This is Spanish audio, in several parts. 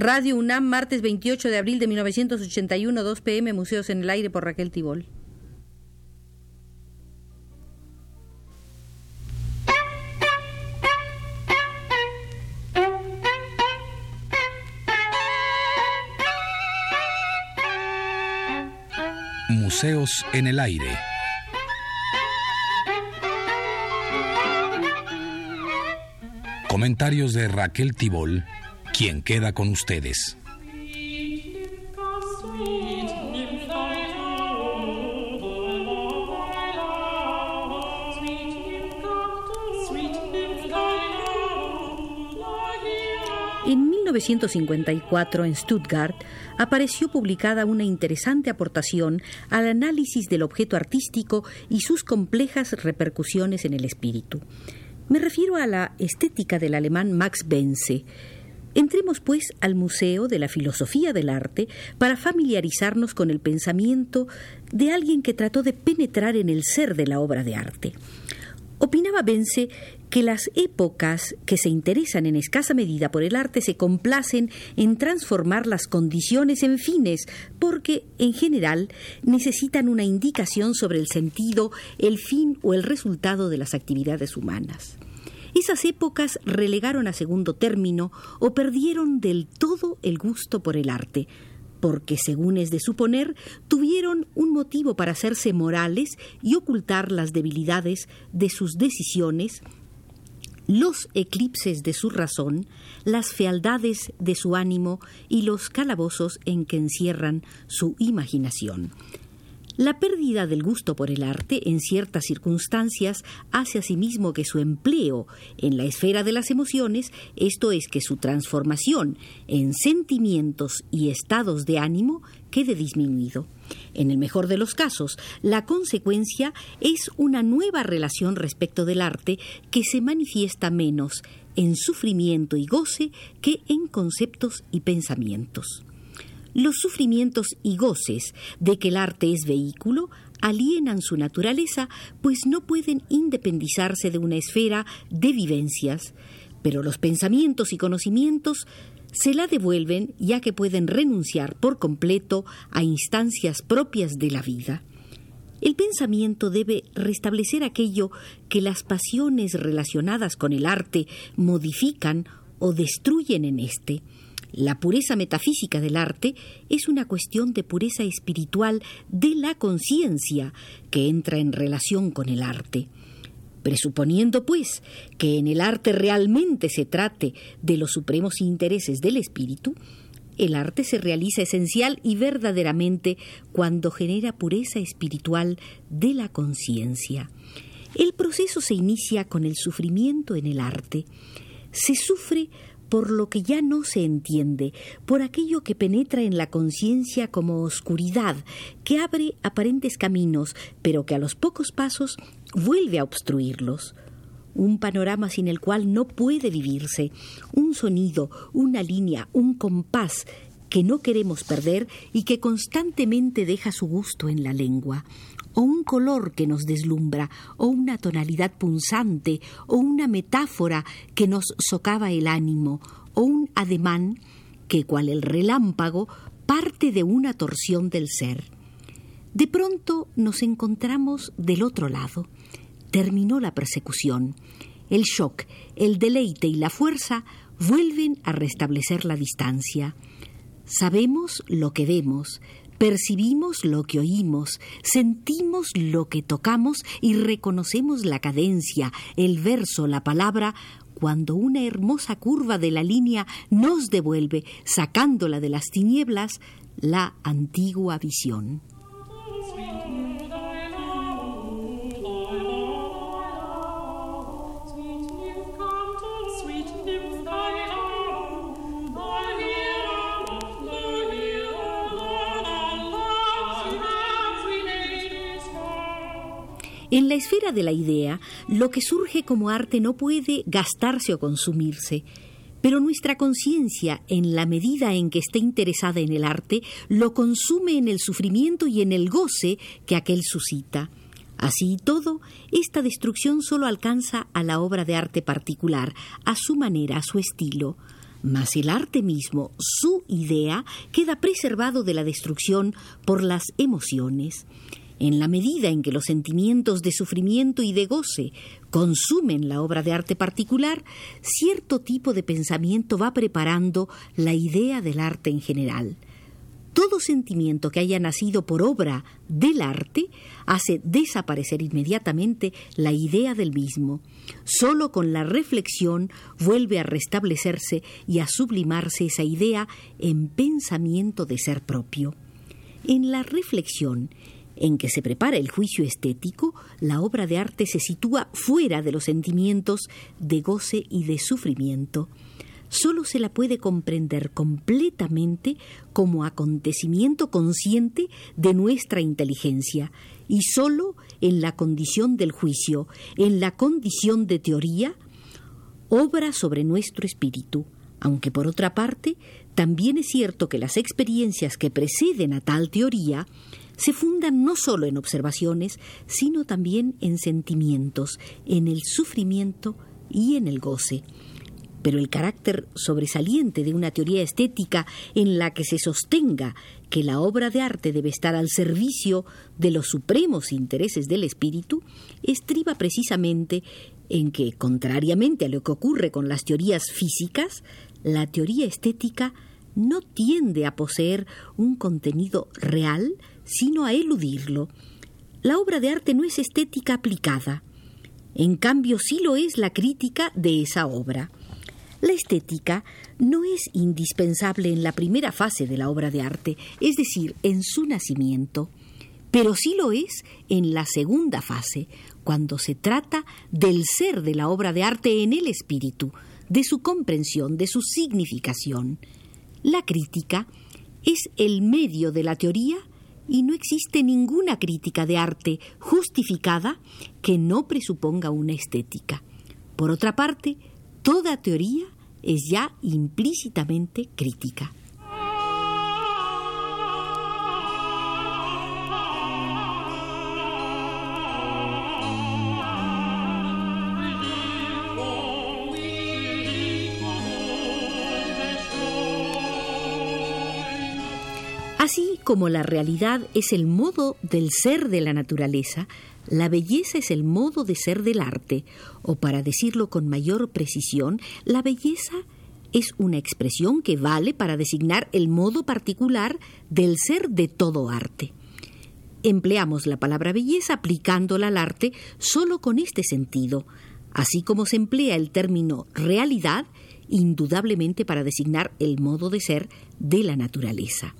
Radio UNAM, martes 28 de abril de 1981, 2 pm, Museos en el Aire por Raquel Tibol. Museos en el Aire. Comentarios de Raquel Tibol quien queda con ustedes. En 1954, en Stuttgart, apareció publicada una interesante aportación al análisis del objeto artístico y sus complejas repercusiones en el espíritu. Me refiero a la estética del alemán Max Bense, Entremos, pues, al Museo de la Filosofía del Arte para familiarizarnos con el pensamiento de alguien que trató de penetrar en el ser de la obra de arte. Opinaba Bense que las épocas que se interesan en escasa medida por el arte se complacen en transformar las condiciones en fines, porque, en general, necesitan una indicación sobre el sentido, el fin o el resultado de las actividades humanas. Esas épocas relegaron a segundo término o perdieron del todo el gusto por el arte, porque, según es de suponer, tuvieron un motivo para hacerse morales y ocultar las debilidades de sus decisiones, los eclipses de su razón, las fealdades de su ánimo y los calabozos en que encierran su imaginación. La pérdida del gusto por el arte en ciertas circunstancias hace asimismo que su empleo en la esfera de las emociones, esto es que su transformación en sentimientos y estados de ánimo, quede disminuido. En el mejor de los casos, la consecuencia es una nueva relación respecto del arte que se manifiesta menos en sufrimiento y goce que en conceptos y pensamientos. Los sufrimientos y goces de que el arte es vehículo alienan su naturaleza, pues no pueden independizarse de una esfera de vivencias, pero los pensamientos y conocimientos se la devuelven ya que pueden renunciar por completo a instancias propias de la vida. El pensamiento debe restablecer aquello que las pasiones relacionadas con el arte modifican o destruyen en éste. La pureza metafísica del arte es una cuestión de pureza espiritual de la conciencia que entra en relación con el arte. Presuponiendo, pues, que en el arte realmente se trate de los supremos intereses del espíritu, el arte se realiza esencial y verdaderamente cuando genera pureza espiritual de la conciencia. El proceso se inicia con el sufrimiento en el arte. Se sufre por lo que ya no se entiende, por aquello que penetra en la conciencia como oscuridad, que abre aparentes caminos, pero que a los pocos pasos vuelve a obstruirlos. Un panorama sin el cual no puede vivirse, un sonido, una línea, un compás que no queremos perder y que constantemente deja su gusto en la lengua, o un color que nos deslumbra, o una tonalidad punzante, o una metáfora que nos socava el ánimo, o un ademán que, cual el relámpago, parte de una torsión del ser. De pronto nos encontramos del otro lado. Terminó la persecución. El shock, el deleite y la fuerza vuelven a restablecer la distancia. Sabemos lo que vemos, Percibimos lo que oímos, sentimos lo que tocamos y reconocemos la cadencia, el verso, la palabra, cuando una hermosa curva de la línea nos devuelve, sacándola de las tinieblas, la antigua visión. En la esfera de la idea, lo que surge como arte no puede gastarse o consumirse, pero nuestra conciencia, en la medida en que esté interesada en el arte, lo consume en el sufrimiento y en el goce que aquel suscita. Así y todo, esta destrucción solo alcanza a la obra de arte particular, a su manera, a su estilo. mas el arte mismo, su idea, queda preservado de la destrucción por las emociones. En la medida en que los sentimientos de sufrimiento y de goce consumen la obra de arte particular, cierto tipo de pensamiento va preparando la idea del arte en general. Todo sentimiento que haya nacido por obra del arte hace desaparecer inmediatamente la idea del mismo. Solo con la reflexión vuelve a restablecerse y a sublimarse esa idea en pensamiento de ser propio. En la reflexión en que se prepara el juicio estético, la obra de arte se sitúa fuera de los sentimientos de goce y de sufrimiento. Solo se la puede comprender completamente como acontecimiento consciente de nuestra inteligencia y solo en la condición del juicio, en la condición de teoría, obra sobre nuestro espíritu, aunque por otra parte también es cierto que las experiencias que preceden a tal teoría se fundan no solo en observaciones, sino también en sentimientos, en el sufrimiento y en el goce. Pero el carácter sobresaliente de una teoría estética en la que se sostenga que la obra de arte debe estar al servicio de los supremos intereses del espíritu, estriba precisamente en que, contrariamente a lo que ocurre con las teorías físicas, la teoría estética no tiende a poseer un contenido real, sino a eludirlo. La obra de arte no es estética aplicada, en cambio sí lo es la crítica de esa obra. La estética no es indispensable en la primera fase de la obra de arte, es decir, en su nacimiento, pero sí lo es en la segunda fase, cuando se trata del ser de la obra de arte en el espíritu, de su comprensión, de su significación. La crítica es el medio de la teoría y no existe ninguna crítica de arte justificada que no presuponga una estética. Por otra parte, toda teoría es ya implícitamente crítica. Así como la realidad es el modo del ser de la naturaleza, la belleza es el modo de ser del arte, o para decirlo con mayor precisión, la belleza es una expresión que vale para designar el modo particular del ser de todo arte. Empleamos la palabra belleza aplicándola al arte solo con este sentido, así como se emplea el término realidad indudablemente para designar el modo de ser de la naturaleza.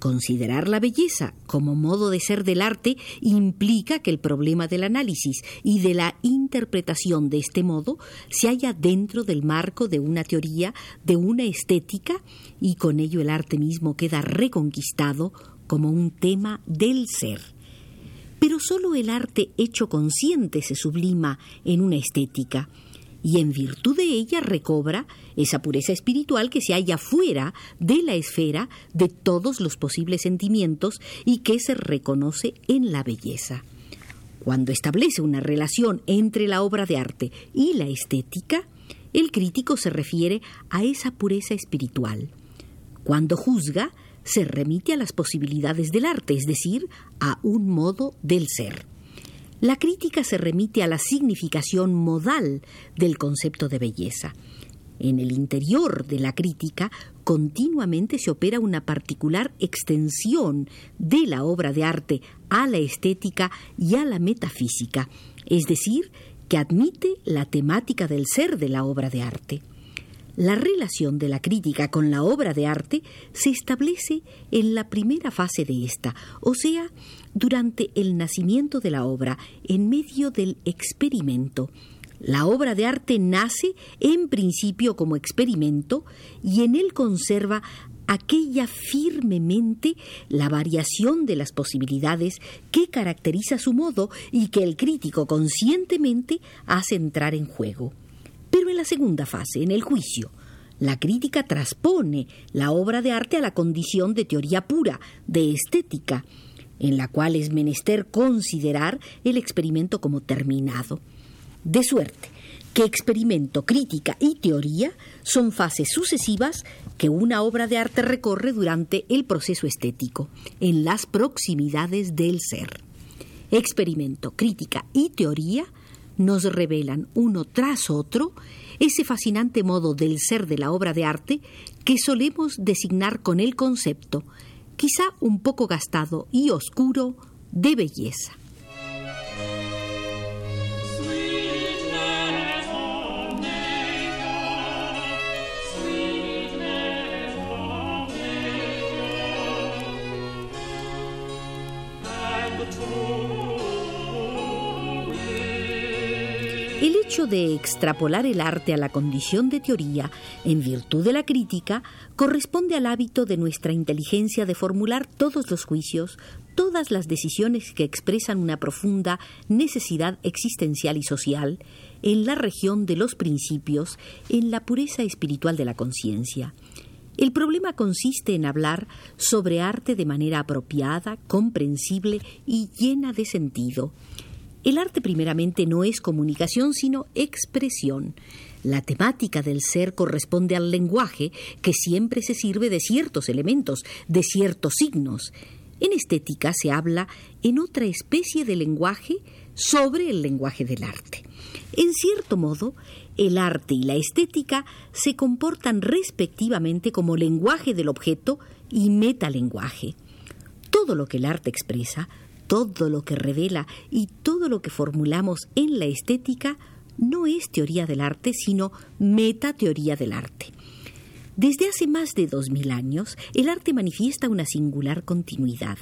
Considerar la belleza como modo de ser del arte implica que el problema del análisis y de la interpretación de este modo se halla dentro del marco de una teoría, de una estética, y con ello el arte mismo queda reconquistado como un tema del ser. Pero sólo el arte hecho consciente se sublima en una estética, y en virtud de ella recobra esa pureza espiritual que se halla fuera de la esfera de todos los posibles sentimientos y que se reconoce en la belleza. Cuando establece una relación entre la obra de arte y la estética, el crítico se refiere a esa pureza espiritual. Cuando juzga, se remite a las posibilidades del arte, es decir, a un modo del ser. La crítica se remite a la significación modal del concepto de belleza. En el interior de la crítica continuamente se opera una particular extensión de la obra de arte a la estética y a la metafísica, es decir, que admite la temática del ser de la obra de arte. La relación de la crítica con la obra de arte se establece en la primera fase de esta, o sea, durante el nacimiento de la obra, en medio del experimento. La obra de arte nace en principio como experimento y en él conserva aquella firmemente la variación de las posibilidades que caracteriza su modo y que el crítico conscientemente hace entrar en juego. La segunda fase, en el juicio, la crítica transpone la obra de arte a la condición de teoría pura, de estética, en la cual es menester considerar el experimento como terminado. De suerte que experimento, crítica y teoría son fases sucesivas que una obra de arte recorre durante el proceso estético, en las proximidades del ser. Experimento, crítica y teoría nos revelan uno tras otro ese fascinante modo del ser de la obra de arte que solemos designar con el concepto, quizá un poco gastado y oscuro, de belleza. El hecho de extrapolar el arte a la condición de teoría, en virtud de la crítica, corresponde al hábito de nuestra inteligencia de formular todos los juicios, todas las decisiones que expresan una profunda necesidad existencial y social, en la región de los principios, en la pureza espiritual de la conciencia. El problema consiste en hablar sobre arte de manera apropiada, comprensible y llena de sentido. El arte primeramente no es comunicación, sino expresión. La temática del ser corresponde al lenguaje, que siempre se sirve de ciertos elementos, de ciertos signos. En estética se habla en otra especie de lenguaje sobre el lenguaje del arte. En cierto modo, el arte y la estética se comportan respectivamente como lenguaje del objeto y metalenguaje. Todo lo que el arte expresa todo lo que revela y todo lo que formulamos en la estética no es teoría del arte, sino metateoría del arte. Desde hace más de dos mil años, el arte manifiesta una singular continuidad,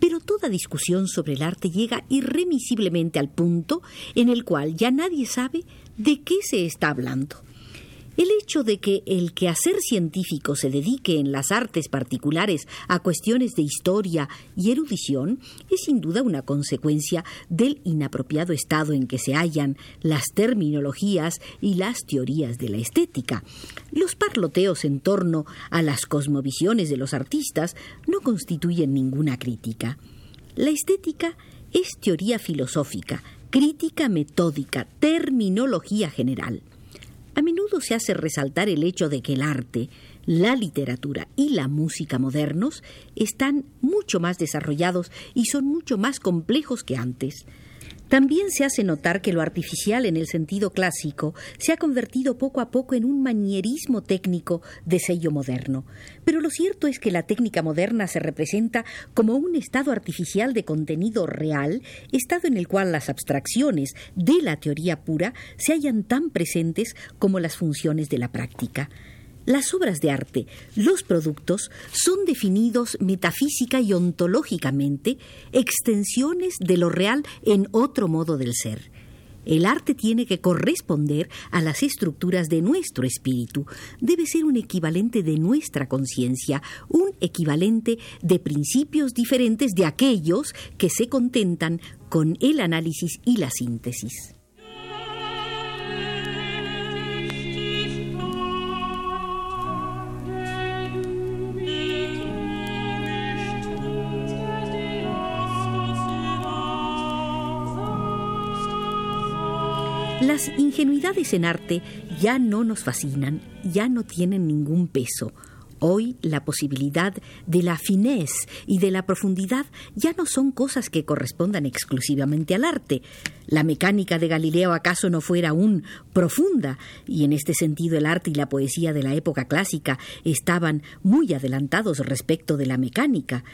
pero toda discusión sobre el arte llega irremisiblemente al punto en el cual ya nadie sabe de qué se está hablando. El hecho de que el quehacer científico se dedique en las artes particulares a cuestiones de historia y erudición es sin duda una consecuencia del inapropiado estado en que se hallan las terminologías y las teorías de la estética. Los parloteos en torno a las cosmovisiones de los artistas no constituyen ninguna crítica. La estética es teoría filosófica, crítica metódica, terminología general. A menudo se hace resaltar el hecho de que el arte, la literatura y la música modernos están mucho más desarrollados y son mucho más complejos que antes. También se hace notar que lo artificial en el sentido clásico se ha convertido poco a poco en un manierismo técnico de sello moderno. Pero lo cierto es que la técnica moderna se representa como un estado artificial de contenido real, estado en el cual las abstracciones de la teoría pura se hallan tan presentes como las funciones de la práctica. Las obras de arte, los productos, son definidos metafísica y ontológicamente extensiones de lo real en otro modo del ser. El arte tiene que corresponder a las estructuras de nuestro espíritu, debe ser un equivalente de nuestra conciencia, un equivalente de principios diferentes de aquellos que se contentan con el análisis y la síntesis. Las ingenuidades en arte ya no nos fascinan, ya no tienen ningún peso. Hoy la posibilidad de la finesse y de la profundidad ya no son cosas que correspondan exclusivamente al arte. La mecánica de Galileo acaso no fuera aún profunda, y en este sentido el arte y la poesía de la época clásica estaban muy adelantados respecto de la mecánica.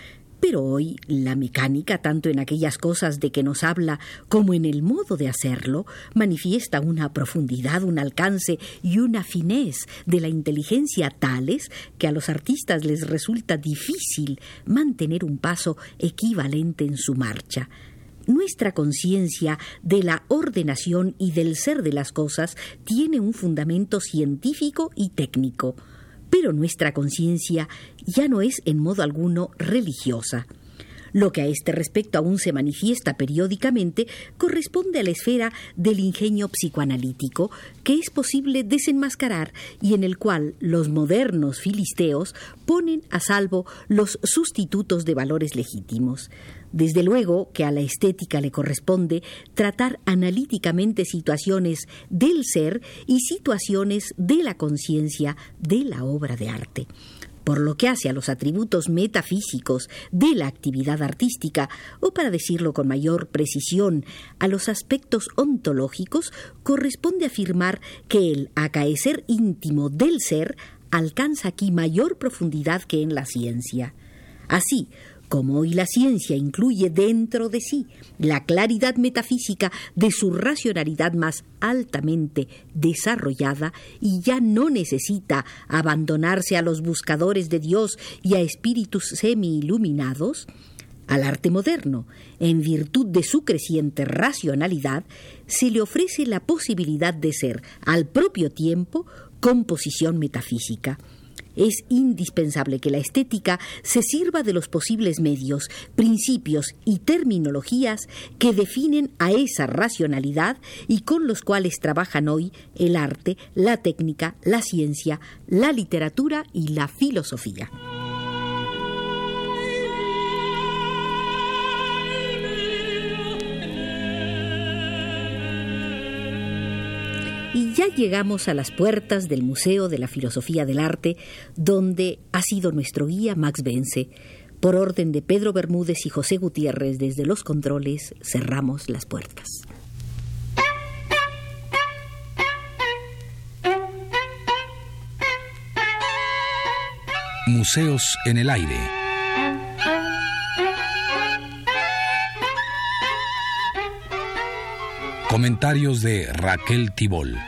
Pero hoy la mecánica, tanto en aquellas cosas de que nos habla como en el modo de hacerlo, manifiesta una profundidad, un alcance y una finez de la inteligencia tales que a los artistas les resulta difícil mantener un paso equivalente en su marcha. Nuestra conciencia de la ordenación y del ser de las cosas tiene un fundamento científico y técnico pero nuestra conciencia ya no es en modo alguno religiosa. Lo que a este respecto aún se manifiesta periódicamente corresponde a la esfera del ingenio psicoanalítico, que es posible desenmascarar y en el cual los modernos filisteos ponen a salvo los sustitutos de valores legítimos. Desde luego que a la estética le corresponde tratar analíticamente situaciones del ser y situaciones de la conciencia de la obra de arte. Por lo que hace a los atributos metafísicos de la actividad artística, o para decirlo con mayor precisión, a los aspectos ontológicos, corresponde afirmar que el acaecer íntimo del ser alcanza aquí mayor profundidad que en la ciencia. Así, como hoy la ciencia incluye dentro de sí la claridad metafísica de su racionalidad más altamente desarrollada y ya no necesita abandonarse a los buscadores de Dios y a espíritus semi-iluminados, al arte moderno, en virtud de su creciente racionalidad, se le ofrece la posibilidad de ser, al propio tiempo, composición metafísica es indispensable que la estética se sirva de los posibles medios, principios y terminologías que definen a esa racionalidad y con los cuales trabajan hoy el arte, la técnica, la ciencia, la literatura y la filosofía. Ya llegamos a las puertas del Museo de la Filosofía del Arte, donde ha sido nuestro guía Max Vence. Por orden de Pedro Bermúdez y José Gutiérrez desde los controles, cerramos las puertas. Museos en el aire. Comentarios de Raquel Tibol.